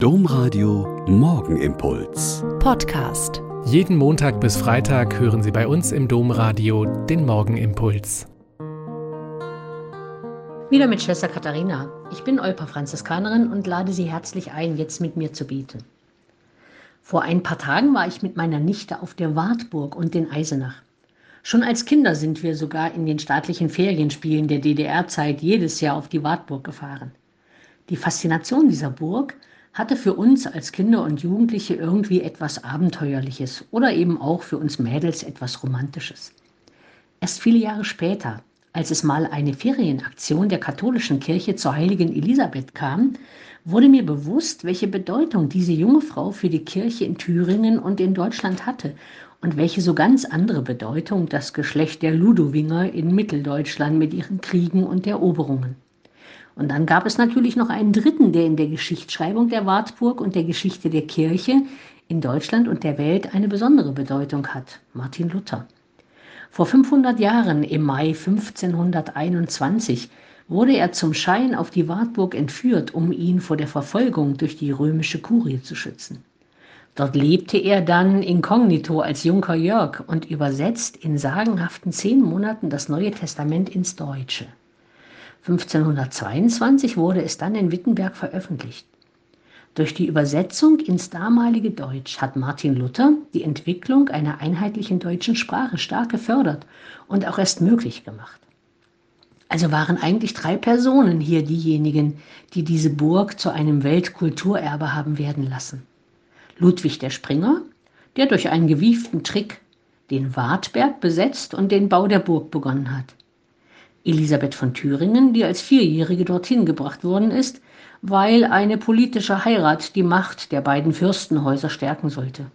Domradio Morgenimpuls. Podcast. Jeden Montag bis Freitag hören Sie bei uns im Domradio den Morgenimpuls. Wieder mit Schwester Katharina. Ich bin Olpa Franziskanerin und lade Sie herzlich ein, jetzt mit mir zu beten. Vor ein paar Tagen war ich mit meiner Nichte auf der Wartburg und den Eisenach. Schon als Kinder sind wir sogar in den staatlichen Ferienspielen der DDR-Zeit jedes Jahr auf die Wartburg gefahren. Die Faszination dieser Burg hatte für uns als Kinder und Jugendliche irgendwie etwas Abenteuerliches oder eben auch für uns Mädels etwas Romantisches. Erst viele Jahre später, als es mal eine Ferienaktion der katholischen Kirche zur heiligen Elisabeth kam, wurde mir bewusst, welche Bedeutung diese junge Frau für die Kirche in Thüringen und in Deutschland hatte und welche so ganz andere Bedeutung das Geschlecht der Ludowinger in Mitteldeutschland mit ihren Kriegen und Eroberungen. Und dann gab es natürlich noch einen dritten, der in der Geschichtsschreibung der Wartburg und der Geschichte der Kirche in Deutschland und der Welt eine besondere Bedeutung hat, Martin Luther. Vor 500 Jahren, im Mai 1521, wurde er zum Schein auf die Wartburg entführt, um ihn vor der Verfolgung durch die römische Kurie zu schützen. Dort lebte er dann inkognito als Junker Jörg und übersetzt in sagenhaften zehn Monaten das Neue Testament ins Deutsche. 1522 wurde es dann in Wittenberg veröffentlicht. Durch die Übersetzung ins damalige Deutsch hat Martin Luther die Entwicklung einer einheitlichen deutschen Sprache stark gefördert und auch erst möglich gemacht. Also waren eigentlich drei Personen hier diejenigen, die diese Burg zu einem Weltkulturerbe haben werden lassen. Ludwig der Springer, der durch einen gewieften Trick den Wartberg besetzt und den Bau der Burg begonnen hat. Elisabeth von Thüringen, die als Vierjährige dorthin gebracht worden ist, weil eine politische Heirat die Macht der beiden Fürstenhäuser stärken sollte.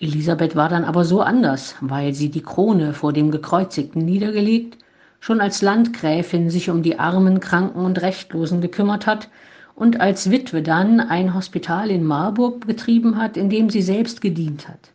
Elisabeth war dann aber so anders, weil sie die Krone vor dem Gekreuzigten niedergelegt, schon als Landgräfin sich um die Armen, Kranken und Rechtlosen gekümmert hat und als Witwe dann ein Hospital in Marburg betrieben hat, in dem sie selbst gedient hat.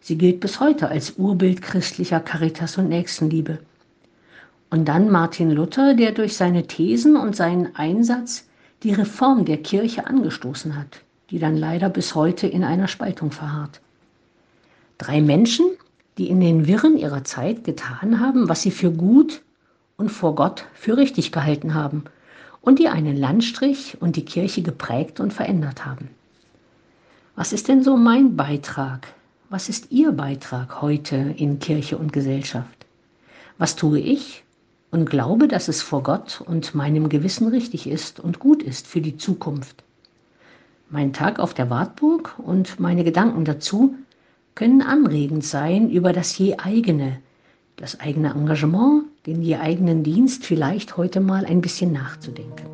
Sie gilt bis heute als Urbild christlicher Caritas und Nächstenliebe. Und dann Martin Luther, der durch seine Thesen und seinen Einsatz die Reform der Kirche angestoßen hat, die dann leider bis heute in einer Spaltung verharrt. Drei Menschen, die in den Wirren ihrer Zeit getan haben, was sie für gut und vor Gott für richtig gehalten haben und die einen Landstrich und die Kirche geprägt und verändert haben. Was ist denn so mein Beitrag? Was ist Ihr Beitrag heute in Kirche und Gesellschaft? Was tue ich, und glaube, dass es vor Gott und meinem Gewissen richtig ist und gut ist für die Zukunft. Mein Tag auf der Wartburg und meine Gedanken dazu können anregend sein über das je eigene, das eigene Engagement, den je eigenen Dienst vielleicht heute mal ein bisschen nachzudenken.